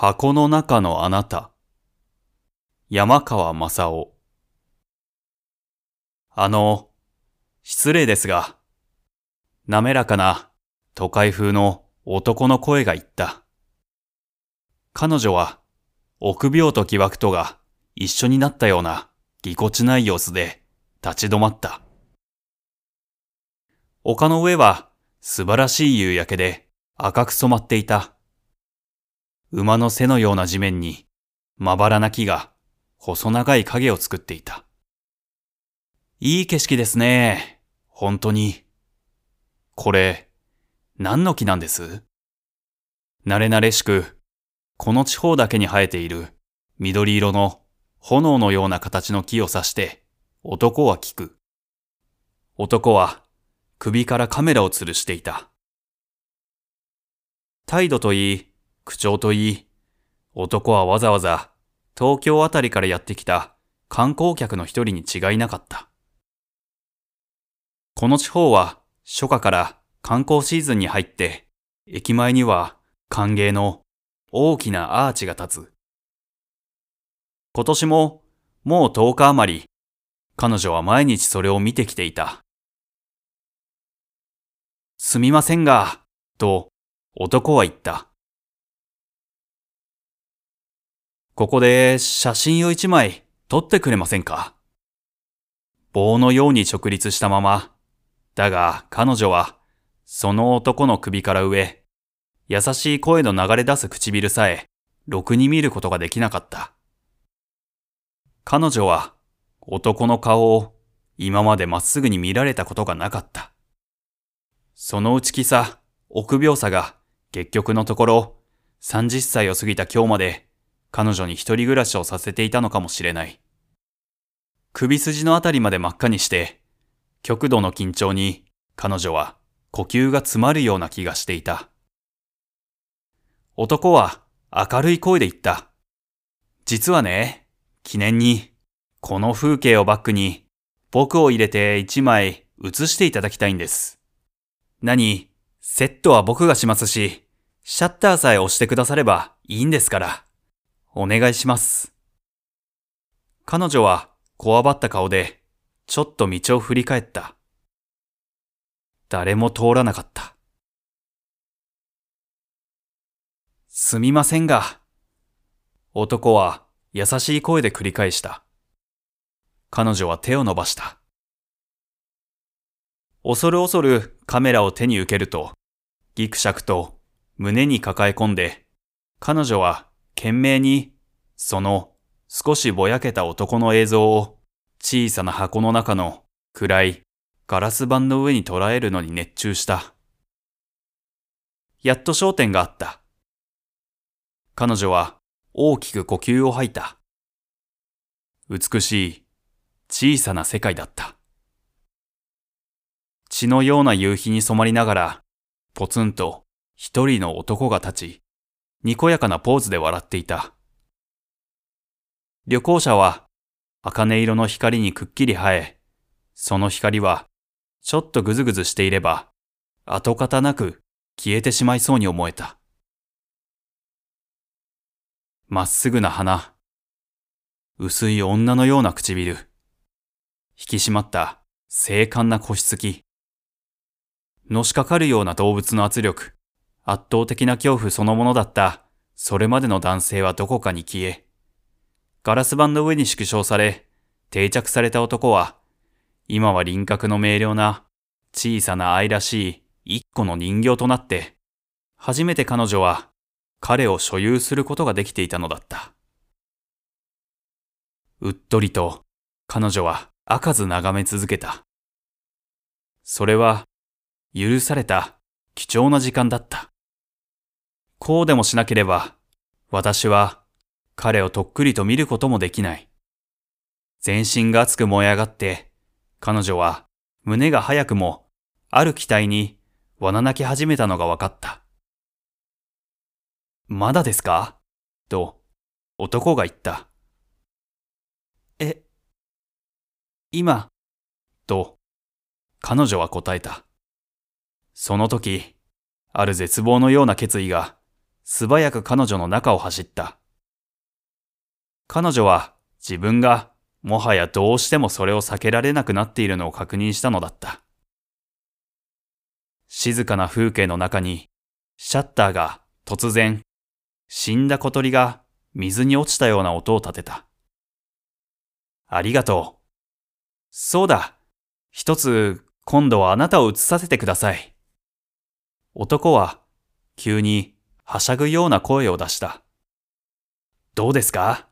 箱の中のあなた。山川正夫。あの、失礼ですが、滑らかな都会風の男の声が言った。彼女は臆病と疑惑とが一緒になったようなぎこちない様子で立ち止まった。丘の上は素晴らしい夕焼けで赤く染まっていた。馬の背のような地面にまばらな木が細長い影を作っていた。いい景色ですね。本当に。これ、何の木なんです？慣れ慣れしく、この地方だけに生えている緑色の炎のような形の木を指して、男は聞く。男は首からカメラを吊るしていた。態度といい、口調といい、男はわざわざ東京あたりからやってきた観光客の一人に違いなかった。この地方は初夏から観光シーズンに入って、駅前には歓迎の大きなアーチが立つ。今年ももう10日余り、彼女は毎日それを見てきていた。すみませんが、と男は言った。ここで写真を一枚撮ってくれませんか？棒のように直立したまま、だが彼女はその男の首から上、優しい声の流れ出す唇さえ、ろくに見ることができなかった。彼女は男の顔を今までまっすぐに見られたことがなかった。その内気さ、臆病さが結局のところ30歳を過ぎた今日まで彼女に一人暮らしをさせていたのかもしれない。首筋のあたりまで真っ赤にして、極度の緊張に彼女は呼吸が詰まるような気がしていた。男は明るい声で言った。実はね、記念に、この風景をバックに僕を入れて一枚写していただきたいんです。何セットは僕がしますし、シャッターさえ押してくださればいいんですから。お願いします。彼女はこわばった顔で、ちょっと道を振り返った。誰も通らなかった。すみませんが、男は優しい声で繰り返した。彼女は手を伸ばした。恐る恐るカメラを手に受けると、ギクシャクと胸に抱え込んで、彼女は懸命に、その少しぼやけた男の映像を小さな箱の中の暗いガラス板の上に捉えるのに熱中した。やっと焦点があった。彼女は大きく呼吸を吐いた。美しい小さな世界だった。血のような夕日に染まりながら、ポツンと一人の男が立ち、にこやかなポーズで笑っていた。旅行者は、茜色の光にくっきり生え、その光は、ちょっとぐずぐずしていれば、跡形なく消えてしまいそうに思えた。まっすぐな鼻、薄い女のような唇、引き締まった精悍な腰つき、のしかかるような動物の圧力、圧倒的な恐怖そのものだった、それまでの男性はどこかに消え、ガラス板の上に縮小され、定着された男は、今は輪郭の明瞭な、小さな愛らしい一個の人形となって、初めて彼女は彼を所有することができていたのだった。うっとりと彼女は開かず眺め続けた。それは許された貴重な時間だった。こうでもしなければ、私は彼をとっくりと見ることもできない。全身が熱く燃え上がって、彼女は胸が早くもある期待にわな泣き始めたのが分かった。まだですか？と男が言った。え、今、と彼女は答えた。その時、ある絶望のような決意が素早く彼女の中を走った。彼女は自分がもはやどうしてもそれを避けられなくなっているのを確認したのだった。静かな風景の中に、シャッターが突然、死んだ小鳥が水に落ちたような音を立てた。ありがとう。そうだ。一つ、今度はあなたを映させてください。男は、急に、はしゃぐような声を出した。どうですか？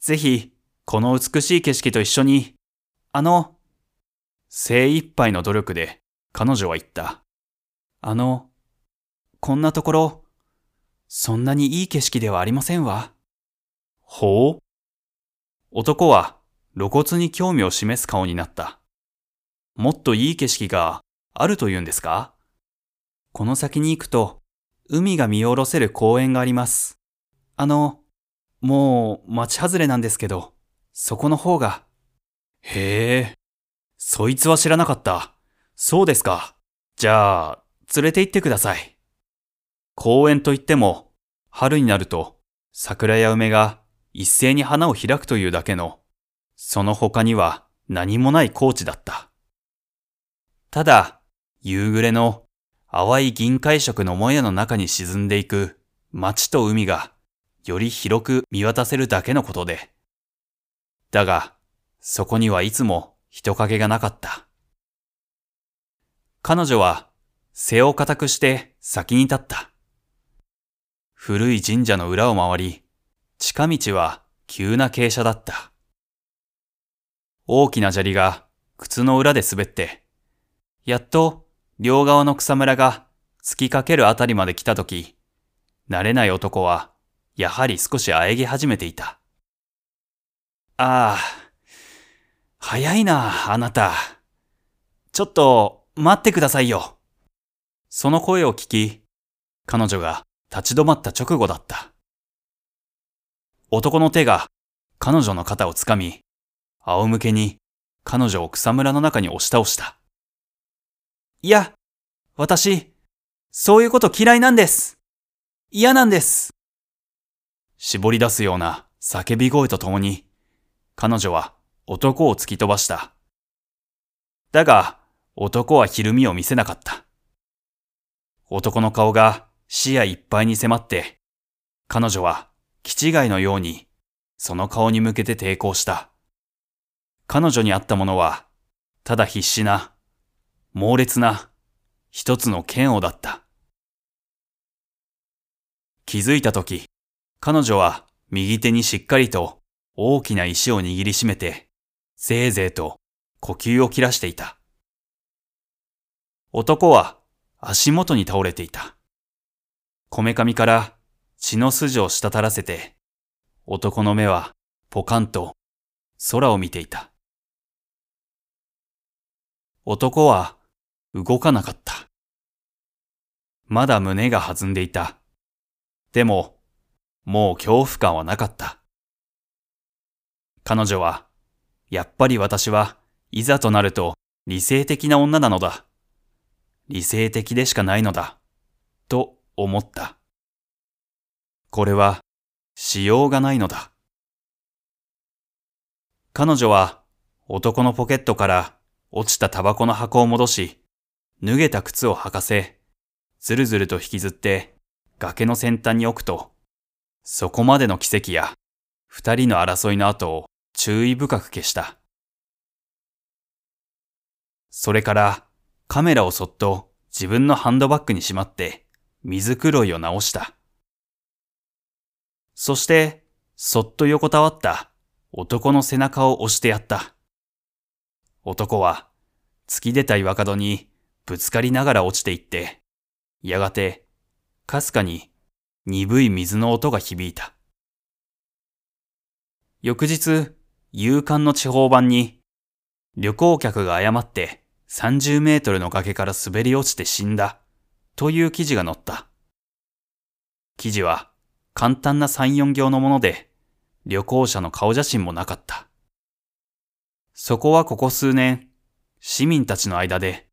ぜひ、この美しい景色と一緒に、あの、精一杯の努力で彼女は言った。あの、こんなところ、そんなにいい景色ではありませんわ。ほう？男は露骨に興味を示す顔になった。もっといい景色があるというんですか？この先に行くと、海が見下ろせる公園があります。あの、もう町外れなんですけど、そこの方が。へえ、そいつは知らなかった。そうですか。じゃあ、連れて行ってください。公園といっても、春になると、桜や梅が一斉に花を開くというだけの、その他には何もない高地だった。ただ、夕暮れの淡い銀灰色のもやの中に沈んでいく街と海がより広く見渡せるだけのことで。だが、そこにはいつも人影がなかった。彼女は背を固くして先に立った。古い神社の裏を回り、近道は急な傾斜だった。大きな砂利が靴の裏で滑って、やっと両側の草むらが突きかけるあたりまで来たとき、慣れない男はやはり少し喘ぎ始めていた。ああ、早いな、あなた。ちょっと待ってくださいよ。その声を聞き、彼女が立ち止まった直後だった。男の手が彼女の肩をつかみ、仰向けに彼女を草むらの中に押し倒した。いや、私、そういうこと嫌いなんです。嫌なんです。絞り出すような叫び声とともに、彼女は男を突き飛ばした。だが、男はひるみを見せなかった。男の顔が視野いっぱいに迫って、彼女は気違いのようにその顔に向けて抵抗した。彼女にあったものは、ただ必死な、猛烈な、一つの剣をだった。気づいたとき、彼女は右手にしっかりと大きな石を握りしめて、ぜいぜいと呼吸を切らしていた。男は足元に倒れていた。こめかみから血の筋を滴らせて、男の目はポカンと空を見ていた。男は動かなかった。まだ胸が弾んでいた。でも、もう恐怖感はなかった。彼女は、やっぱり私はいざとなると理性的な女なのだ。理性的でしかないのだ。と思った。これは、しようがないのだ。彼女は男のポケットから落ちたタバコの箱を戻し、脱げた靴を履かせ、ずるずると引きずって崖の先端に置くと、そこまでの奇跡や二人の争いの後を注意深く消した。それからカメラをそっと自分のハンドバッグにしまって水黒いを直した。そして、そっと横たわった男の背中を押してやった。男は突き出た岩角にぶつかりながら落ちていって、やがて、かすかに鈍い水の音が響いた。翌日、夕刊の地方版に、旅行客が誤って30メートルの崖から滑り落ちて死んだ、という記事が載った。記事は簡単な3、4行のもので、旅行者の顔写真もなかった。そこはここ数年、市民たちの間で、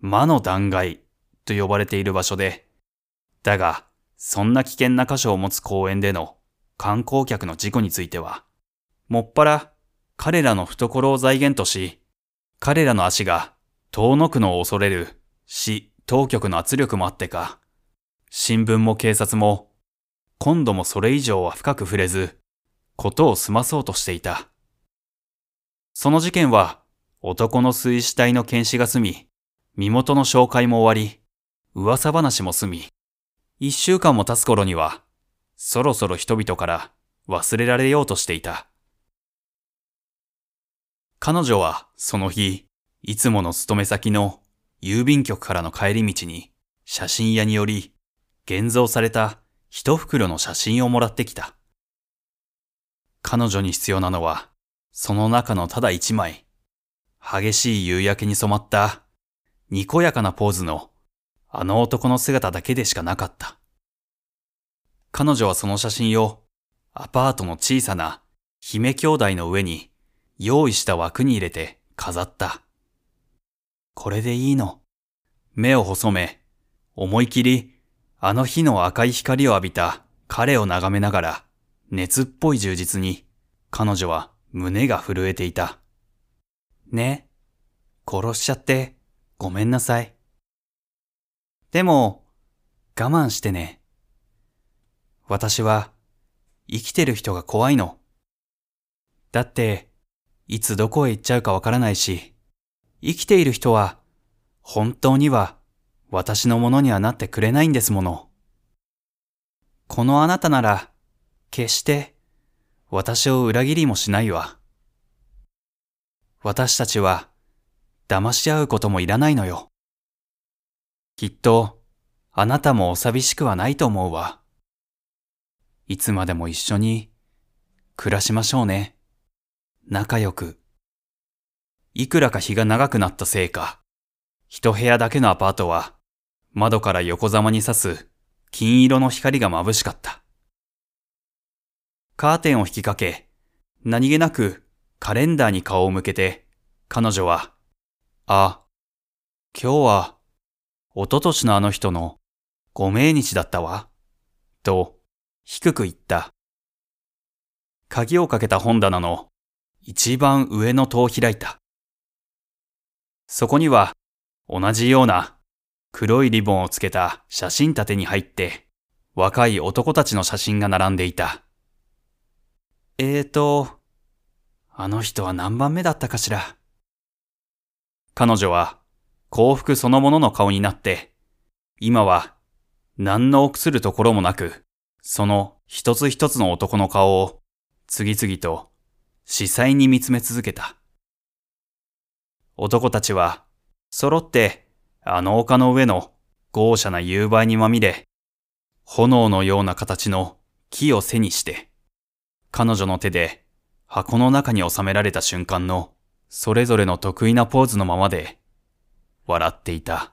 魔の断崖と呼ばれている場所で、だが、そんな危険な箇所を持つ公園での観光客の事故については、もっぱら彼らの懐を財源とし、彼らの足が遠のくのを恐れる市当局の圧力もあってか、新聞も警察も今度もそれ以上は深く触れず、ことを済まそうとしていた。その事件は男の水死体の検視が済み、身元の紹介も終わり、噂話も済み、一週間も経つ頃には、そろそろ人々から忘れられようとしていた。彼女はその日、いつもの勤め先の郵便局からの帰り道に写真屋により現像された一袋の写真をもらってきた。彼女に必要なのは、その中のただ一枚、激しい夕焼けに染まった、にこやかなポーズの、あの男の姿だけでしかなかった。彼女はその写真を、アパートの小さな姫兄弟の上に用意した枠に入れて飾った。これでいいの。目を細め、思い切り、あの日の赤い光を浴びた彼を眺めながら、熱っぽい充実に、彼女は胸が震えていた。ね、殺しちゃってごめんなさい。でも、我慢してね。私は生きてる人が怖いの。だって、いつどこへ行っちゃうかわからないし、生きている人は本当には私のものにはなってくれないんですもの。このあなたなら決して私を裏切りもしないわ。私たちは騙し合うこともいらないのよ。きっとあなたもお寂しくはないと思うわ。いつまでも一緒に暮らしましょうね。仲良く。いくらか日が長くなったせいか、一部屋だけのアパートは窓から横ざまに差す金色の光が眩しかった。カーテンを引きかけ、何気なくカレンダーに顔を向けて、彼女は、あ、今日は、一昨年のあの人のご命日だったわ、と低く言った。鍵をかけた本棚の一番上の戸を開いた。そこには同じような黒いリボンをつけた写真立てに入って若い男たちの写真が並んでいた。えーと、あの人は何番目だったかしら？彼女は幸福そのものの顔になって、今は何の臆するところもなく、その一つ一つの男の顔を次々と視細に見つめ続けた。男たちは揃ってあの丘の上の豪奢な夕映えにまみれ、炎のような形の木を背にして、彼女の手で箱の中に収められた瞬間のそれぞれの得意なポーズのままで笑っていた。